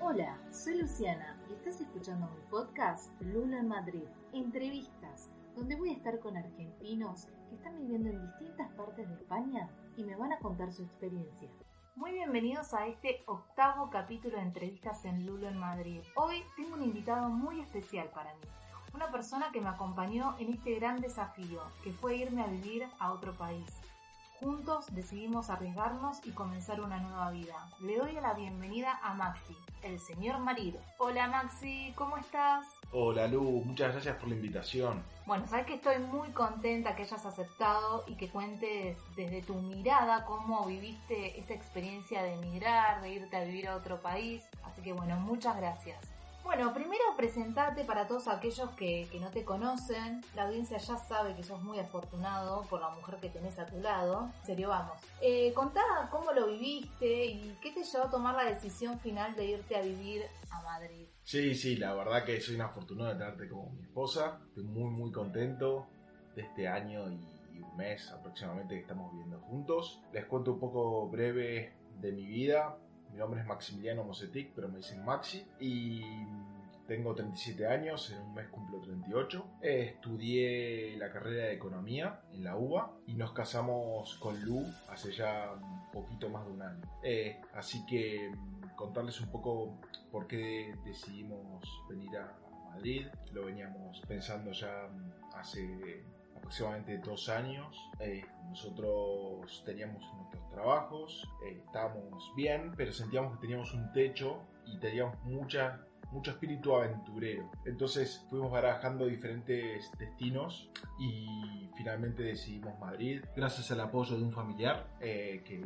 Hola, soy Luciana y estás escuchando mi podcast Lula en Madrid. Entrevistas, donde voy a estar con argentinos que están viviendo en distintas partes de España y me van a contar su experiencia. Muy bienvenidos a este octavo capítulo de entrevistas en Lulo en Madrid. Hoy tengo un invitado muy especial para mí. Una persona que me acompañó en este gran desafío, que fue irme a vivir a otro país. Juntos decidimos arriesgarnos y comenzar una nueva vida. Le doy la bienvenida a Maxi, el señor marido. Hola Maxi, ¿cómo estás? Hola Lu, muchas gracias por la invitación. Bueno, sabes que estoy muy contenta que hayas aceptado y que cuentes desde tu mirada cómo viviste esta experiencia de emigrar, de irte a vivir a otro país. Así que bueno, muchas gracias. Bueno, primero presentarte para todos aquellos que, no te conocen. La audiencia ya sabe que sos muy afortunado por la mujer que tenés a tu lado. En serio, vamos. Eh, contá cómo lo viviste y qué te llevó a tomar la decisión final de irte a vivir a Madrid. Sí, sí, la verdad que soy una afortunado de tenerte como mi esposa. Estoy muy, muy contento de este año y un mes aproximadamente que estamos viviendo juntos. Les cuento un poco breve de mi vida mi nombre es Maximiliano Mosetic, pero me dicen Maxi. Y tengo 37 años, en un mes cumplo 38. estudié la carrera de economía en la UBA y nos casamos con Lu hace ya un poquito más de un año. Eh, así que contarles un poco por qué decidimos venir a Madrid. Lo veníamos pensando ya hace aproximadamente dos años. Eh, nosotros teníamos nuestros trabajos, eh, estábamos bien, pero sentíamos que teníamos un techo y teníamos mucha, mucho espíritu aventurero. Entonces fuimos barajando diferentes destinos y finalmente decidimos Madrid, gracias al apoyo de un familiar eh, que,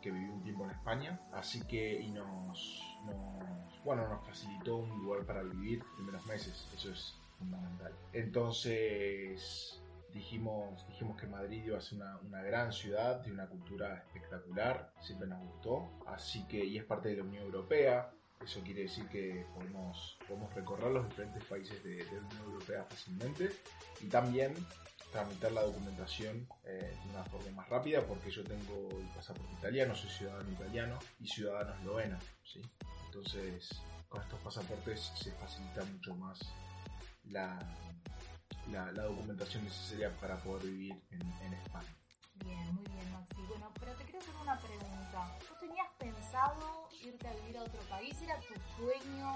que vivió un tiempo en España. Así que y nos, nos, bueno, nos facilitó un lugar para vivir en primeros meses. Eso es fundamental. Entonces dijimos, dijimos que Madrid iba a ser una, gran ciudad, de una cultura espectacular, siempre nos gustó, así que, y es parte de la Unión Europea, eso quiere decir que podemos, podemos recorrer los diferentes países de, la Unión Europea fácilmente y también tramitar la documentación eh, de una forma más rápida porque yo tengo el pasaporte italiano, soy ciudadano italiano y ciudadano esloveno, ¿sí? Entonces, con estos pasaportes se facilita mucho más la, la, documentación necesaria para poder vivir en, España. Bien, muy bien, Maxi. Bueno, pero te quiero hacer una pregunta. ¿Tú tenías pensado irte a vivir a otro país? ¿Era tu sueño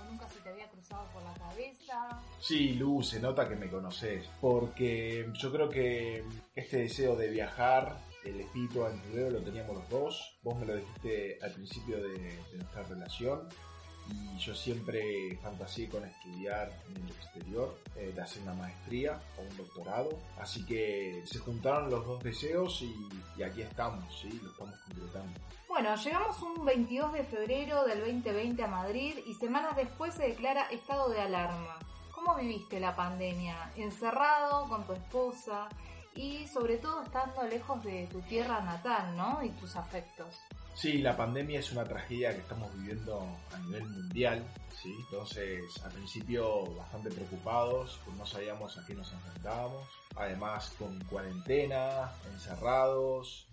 o nunca se te había cruzado por la cabeza? Sí, Lu, se nota que me conoces, porque yo creo que este deseo de viajar, el espíritu aventurero lo teníamos los dos. Vos me lo dijiste al principio de, de nuestra relación y yo siempre fantaseé con estudiar en el exterior, eh, de hacer una maestría o un doctorado. Así que se juntaron los dos deseos y, aquí estamos, ¿sí? Lo estamos completando. Bueno, llegamos un 22 de febrero del 2020 a Madrid y semanas después se declara estado de alarma. ¿Cómo viviste la pandemia? Encerrado con tu esposa y sobre todo estando lejos de tu tierra natal, ¿no? Y tus afectos. Sí, la pandemia es una tragedia que estamos viviendo a nivel mundial, ¿sí? Entonces, al principio bastante preocupados, pues no sabíamos a qué nos enfrentábamos. Además, con cuarentena, encerrados,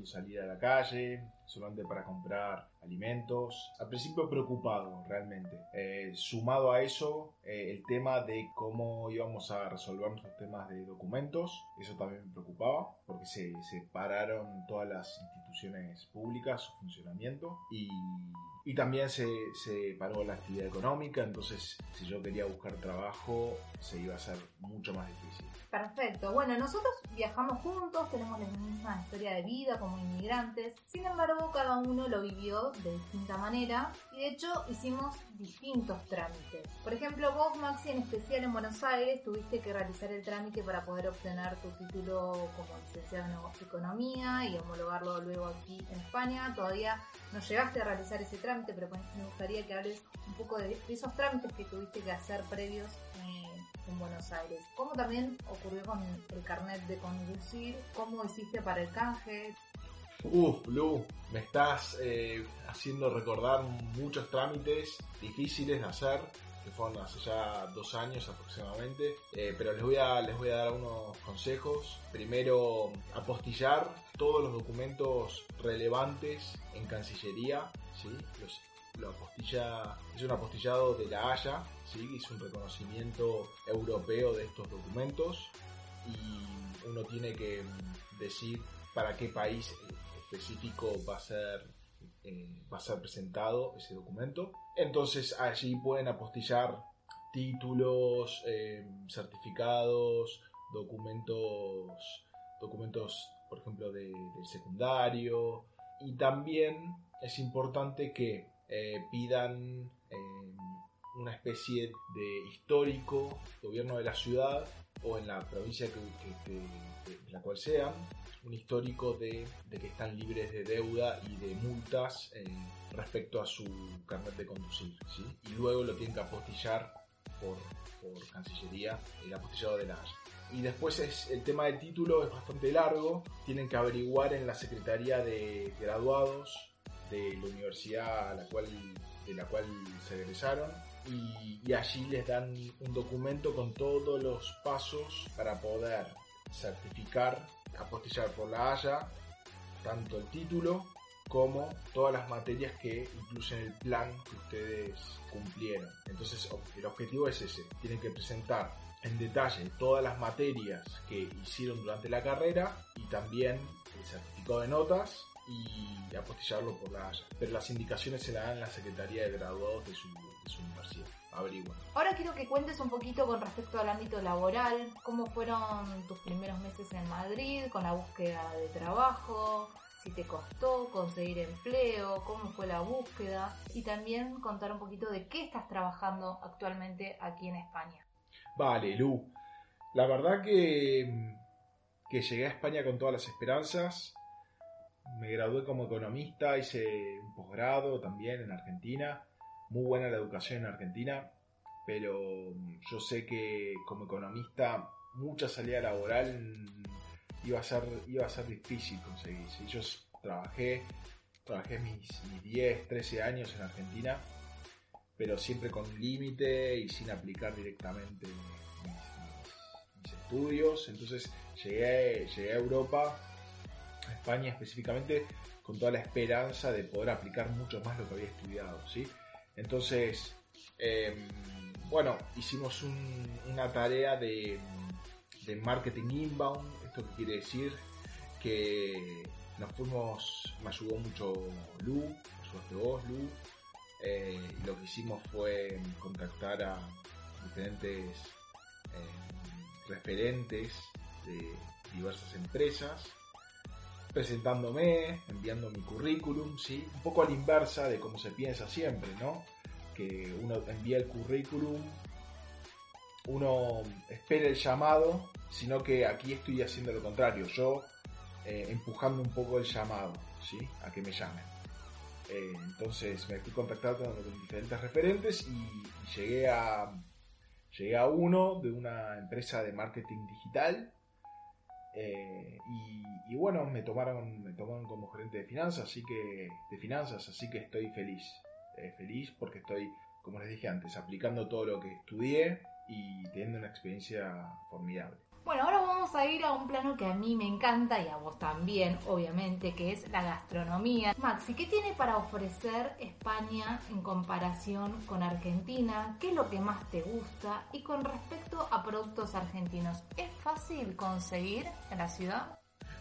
pudiendo salir a la calle, solamente para comprar alimentos. Al principio preocupado realmente. Eh, sumado a eso, eh, el tema de cómo íbamos a resolver nuestros temas de documentos, eso también me preocupaba, porque se, se pararon todas las instituciones públicas, su funcionamiento, y, y también se, se paró la actividad económica, entonces si yo quería buscar trabajo, se iba a hacer mucho más difícil. Perfecto. Bueno, nosotros viajamos juntos, tenemos la misma historia de vida como inmigrantes. Sin embargo, cada uno lo vivió de distinta manera y de hecho hicimos distintos trámites. Por ejemplo, vos, Maxi, en especial en Buenos Aires, tuviste que realizar el trámite para poder obtener tu título como licenciado en economía y homologarlo luego aquí en España. Todavía no llegaste a realizar ese trámite, pero me gustaría que hables un poco de, esos trámites que tuviste que hacer previos. En Buenos Aires. ¿Cómo también ocurrió con el carnet de conducir? ¿Cómo hiciste para el canje? Uf, Blue, me estás eh, haciendo recordar muchos trámites difíciles de hacer, que fueron hace ya dos años aproximadamente, eh, pero les voy, a, les voy a dar unos consejos. Primero, apostillar todos los documentos relevantes en Cancillería, ¿sí? los lo apostilla, es un apostillado de la Haya, ¿sí? es un reconocimiento europeo de estos documentos y uno tiene que decir para qué país específico va a ser eh, va a ser presentado ese documento. Entonces allí pueden apostillar títulos, eh, certificados, documentos, documentos, por ejemplo, de, del secundario. Y también es importante que eh, pidan una especie de histórico, gobierno de la ciudad o en la provincia que, de la cual sean, un histórico de, que están libres de deuda y de multas eh, respecto a su carnet de conducir. ¿sí? Y luego lo tienen que apostillar por, por Cancillería, el apostillado de la Haya. Y después es, el tema del título es bastante largo, tienen que averiguar en la Secretaría de Graduados de la universidad a la cual, de la cual se egresaron y, y, allí les dan un documento con todos los pasos para poder certificar apostillar por la Haya tanto el título como todas las materias que incluyen el plan que ustedes cumplieron. Entonces el objetivo es ese, tienen que presentar en detalle todas las materias que hicieron durante la carrera y también el certificado de notas y apostillarlo por la Haya. Pero las indicaciones se las dan en la Secretaría de Graduados de su, de su universidad. Ahora quiero que cuentes un poquito con respecto al ámbito laboral, cómo fueron tus primeros meses en Madrid con la búsqueda de trabajo, si te costó conseguir empleo, cómo fue la búsqueda y también contar un poquito de qué estás trabajando actualmente aquí en España. Vale, Lu. La verdad que, que llegué a España con todas las esperanzas. Me gradué como economista, hice un posgrado también en Argentina muy buena la educación en Argentina, pero yo sé que como economista mucha salida laboral iba a ser, iba a ser difícil conseguir. Yo trabajé, trabajé mis, 10, 13 años en Argentina, pero siempre con límite y sin aplicar directamente mis, estudios. Entonces llegué, llegué a Europa, España específicamente, con toda la esperanza de poder aplicar mucho más lo que había estudiado. ¿sí? Entonces, em, bueno, hicimos una tarea de, marketing inbound. ¿Esto qué quiere decir? Que nos fuimos, me ayudó mucho Lu, me vos, Lu. Eh, lo que hicimos fue contactar a diferentes em, referentes de diversas empresas presentándome, enviando mi currículum, ¿sí? Un poco a la inversa de cómo se piensa siempre, ¿no? Que uno envía el currículum, uno espera el llamado, sino que aquí estoy haciendo lo contrario, yo eh, empujando un poco el llamado, ¿sí? A que me llamen. Eh, entonces me fui contactando con diferentes referentes y, llegué a llegué a uno de una empresa de marketing digital eh, y, bueno, me tomaron, me tomaron como gerente de finanzas, así que, de finanzas, así que estoy feliz. Eh, feliz porque estoy, como les dije antes, aplicando todo lo que estudié y teniendo una experiencia formidable. Bueno, ahora vamos a ir a un plano que a mí me encanta y a vos también, obviamente, que es la gastronomía. Maxi, ¿qué tiene para ofrecer España en comparación con Argentina? ¿Qué es lo que más te gusta? Y con respecto a productos argentinos, ¿es fácil conseguir en la ciudad?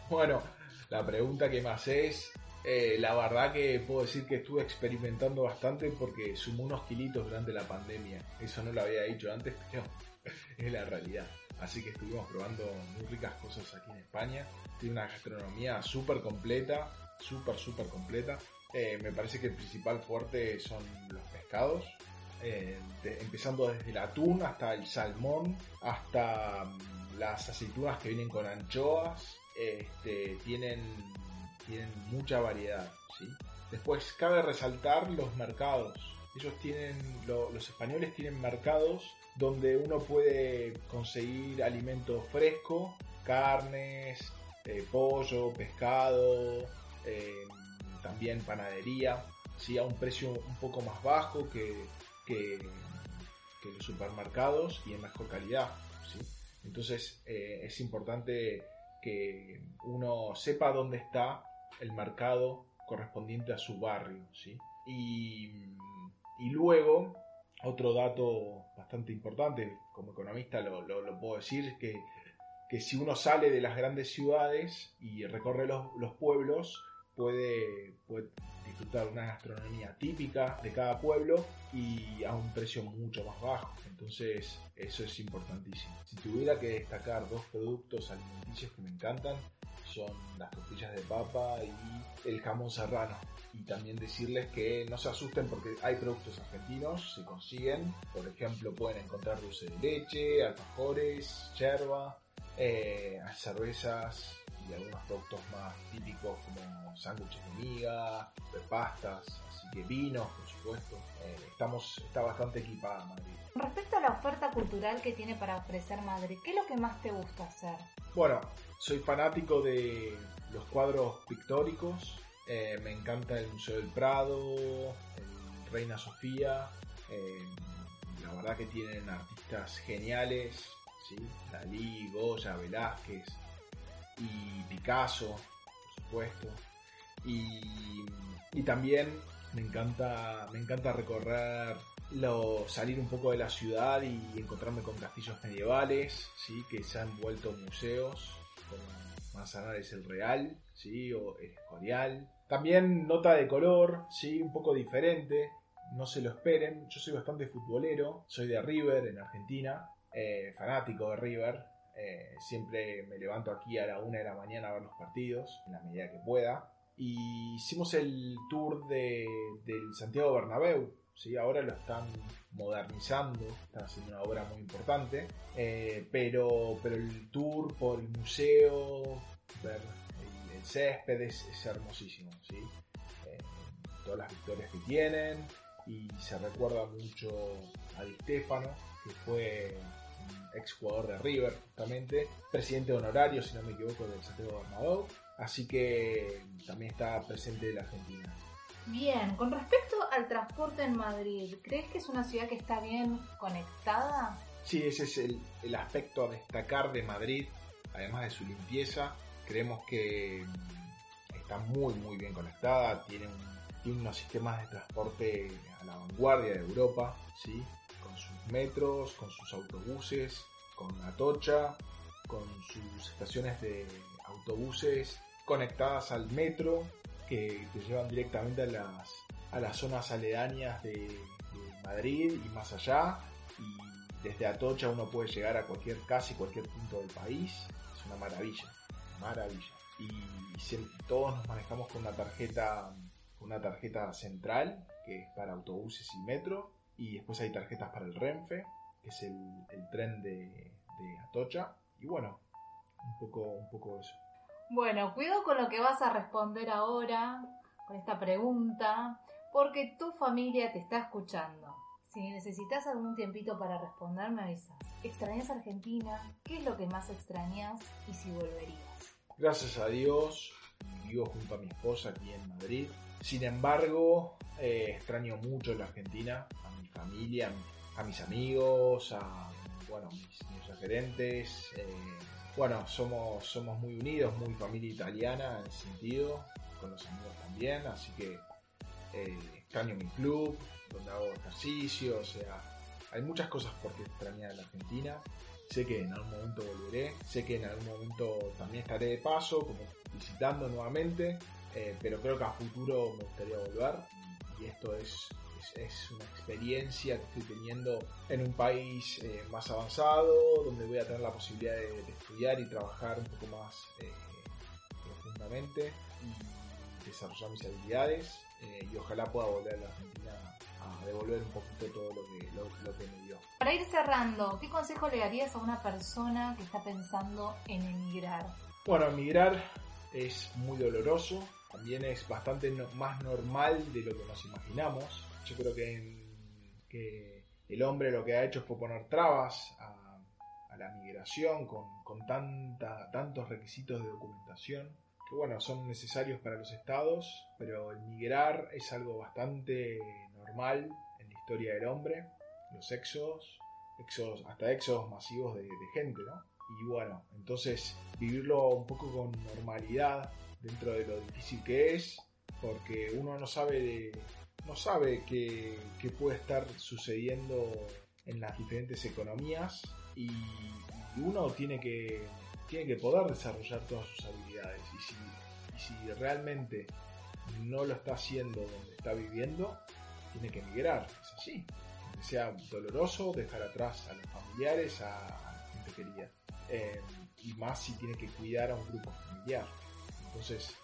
Bueno, la pregunta que más es, eh, la verdad que puedo decir que estuve experimentando bastante porque sumó unos kilitos durante la pandemia. Eso no lo había dicho antes, pero es la realidad. Así que estuvimos probando muy ricas cosas aquí en España. Tiene una gastronomía súper completa, súper, súper completa. Eh, me parece que el principal fuerte son los pescados. Eh, empezando desde el atún hasta el salmón, hasta mm, las aceitunas que vienen con anchoas. Este, tienen, mucha variedad. Después cabe resaltar los mercados. Ellos tienen, los españoles tienen mercados donde uno puede conseguir alimento fresco, carnes, eh, pollo, pescado, eh, también panadería, ¿sí? a un precio un poco más bajo que, que, los supermercados y en mejor calidad. ¿sí? Entonces eh, es importante que uno sepa dónde está el mercado correspondiente a su barrio. ¿sí? Y, y luego, otro dato bastante importante, como economista lo, lo, lo puedo decir, que, que si uno sale de las grandes ciudades y recorre los, los pueblos, puede, puede disfrutar una gastronomía típica de cada pueblo y a un precio mucho más bajo. Entonces, eso es importantísimo. Si tuviera que destacar dos productos alimenticios que me encantan, son las tortillas de papa y el jamón serrano. Y también decirles que no se asusten porque hay productos argentinos, se consiguen. Por ejemplo, pueden encontrar dulce de leche, alfajores, yerba, eh, cervezas, y algunos productos más típicos como sándwiches de miga, de pastas, así que vinos, por supuesto. Eh, estamos, está bastante equipada Madrid. Respecto a la oferta cultural que tiene para ofrecer Madrid, ¿qué es lo que más te gusta hacer? Bueno, soy fanático de los cuadros pictóricos. Eh, me encanta el Museo del Prado, el Reina Sofía. Eh, la verdad que tienen artistas geniales. Dalí, Goya, Velázquez, y Picasso, por supuesto. Y, y también me encanta, me encanta recorrer, salir un poco de la ciudad y encontrarme con castillos medievales, ¿sí? que se han vuelto museos, como Manzanares el Real, ¿sí? o el Escorial. También nota de color, ¿sí? un poco diferente, no se lo esperen. Yo soy bastante futbolero, soy de River en Argentina, eh, fanático de River, eh, siempre me levanto aquí a la una de la mañana a ver los partidos, en la medida que pueda. Y hicimos el tour de, del Santiago Bernabéu. ¿sí? Ahora lo están modernizando, están haciendo una obra muy importante. Eh, pero, pero el tour por el museo, ver el, césped es, es hermosísimo. ¿sí? Eh, todas las victorias que tienen. Y se recuerda mucho a Di Stefano, que fue ex jugador de River, justamente, presidente honorario, si no me equivoco, del Santiago Bernabéu, así que también está presente la Argentina. Bien, con respecto al transporte en Madrid, ¿crees que es una ciudad que está bien conectada? Sí, ese es el, el aspecto a destacar de Madrid, además de su limpieza, creemos que está muy muy bien conectada, tiene, tiene unos sistemas de transporte a la vanguardia de Europa, ¿sí? con sus metros, con sus autobuses, con Atocha, con sus estaciones de autobuses conectadas al metro que te llevan directamente a las, a las zonas aledañas de, de Madrid y más allá. Y desde Atocha uno puede llegar a cualquier, casi cualquier punto del país. Es una maravilla, maravilla. Y todos nos manejamos con una tarjeta, una tarjeta central que es para autobuses y metro y después hay tarjetas para el Renfe, que es el, tren de, Atocha. Y bueno, un poco, un poco eso. Bueno, cuidado con lo que vas a responder ahora, con esta pregunta, porque tu familia te está escuchando. Si necesitas algún tiempito para responder, me avisas. ¿Extrañas Argentina? ¿Qué es lo que más extrañas y si volverías? Gracias a Dios, vivo junto a mi esposa aquí en Madrid. Sin embargo, eh, extraño mucho la Argentina, a mi familia, a mis amigos, a bueno, mis, mis referentes. Eh, bueno, somos, somos muy unidos, muy familia italiana en ese sentido, con los amigos también, así que eh, extraño mi club, donde hago ejercicio, o sea, hay muchas cosas por qué extrañar a la Argentina. Sé que en algún momento volveré, sé que en algún momento también estaré de paso, como visitando nuevamente, eh, pero creo que a futuro me gustaría volver. Y esto es, es, una experiencia que estoy teniendo en un país eh, más avanzado, donde voy a tener la posibilidad de, de estudiar y trabajar un poco más eh, profundamente y desarrollar mis habilidades eh, y ojalá pueda volver a la Argentina a devolver un poquito todo lo que, lo, lo que me dio. Para ir cerrando, ¿qué consejo le darías a una persona que está pensando en emigrar? Bueno, emigrar es muy doloroso, también es bastante no, más normal de lo que nos imaginamos. Yo creo que, en, que, el hombre lo que ha hecho fue poner trabas a, a la migración con, con tanta, tantos requisitos de documentación que bueno, son necesarios para los estados, pero el migrar es algo bastante normal en la historia del hombre, los éxodos, éxodos hasta éxodos masivos de, de gente, ¿no? Y bueno, entonces vivirlo un poco con normalidad dentro de lo difícil que es, porque uno no sabe de, no sabe qué, qué puede estar sucediendo en las diferentes economías y, y uno tiene que, tiene que poder desarrollar todas sus habilidades y si, y si realmente no lo está haciendo donde está viviendo, tiene que emigrar, es así. Aunque sea doloroso dejar atrás a los familiares, a, la gente querida. Eh, y más si tiene que cuidar a un grupo familiar. Entonces,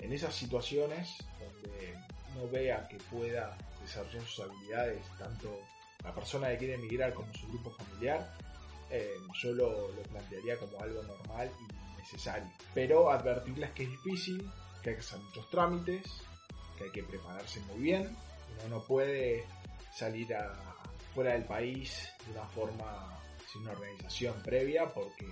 en esas situaciones donde no vea que pueda desarrollar sus habilidades, tanto la persona que quiere emigrar como su grupo familiar, eh, yo lo, lo plantearía como algo normal y necesario. Pero advertirles que es difícil, que hay que hacer muchos trámites, que hay que prepararse muy bien. Uno no puede salir fuera del país de una forma sin una organización previa porque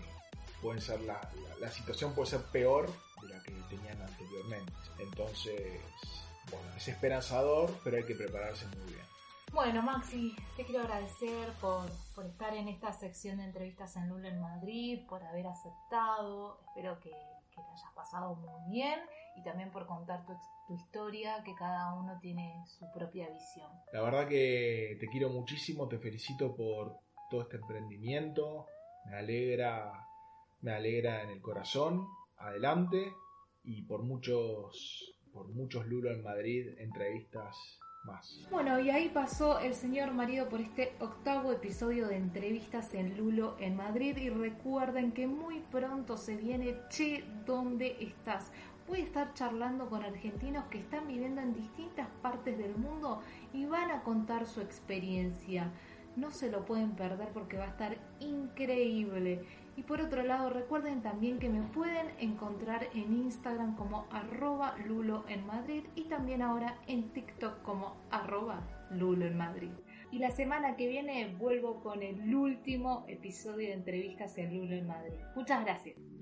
pueden ser la, la, la, situación puede ser peor de la que tenían anteriormente. Entonces, bueno, es esperanzador, pero hay que prepararse muy bien. Bueno, Maxi, te quiero agradecer por, por estar en esta sección de entrevistas en Lula en Madrid, por haber aceptado. Espero que, te hayas pasado muy bien y también por contar tu, tu, historia, que cada uno tiene su propia visión. La verdad que te quiero muchísimo, te felicito por todo este emprendimiento, me alegra, me alegra en el corazón, adelante y por muchos, por muchos Lulo en Madrid, entrevistas Bueno, y ahí pasó el señor marido por este octavo episodio de entrevistas en Lulo en Madrid y recuerden que muy pronto se viene Che, ¿dónde estás? Voy a estar charlando con argentinos que están viviendo en distintas partes del mundo y van a contar su experiencia. No se lo pueden perder porque va a estar increíble. Y por otro lado, recuerden también que me pueden encontrar en Instagram como arroba Lulo en Madrid y también ahora en TikTok como arroba Lulo en Madrid. Y la semana que viene vuelvo con el último episodio de entrevistas en Lulo en Madrid. Muchas gracias.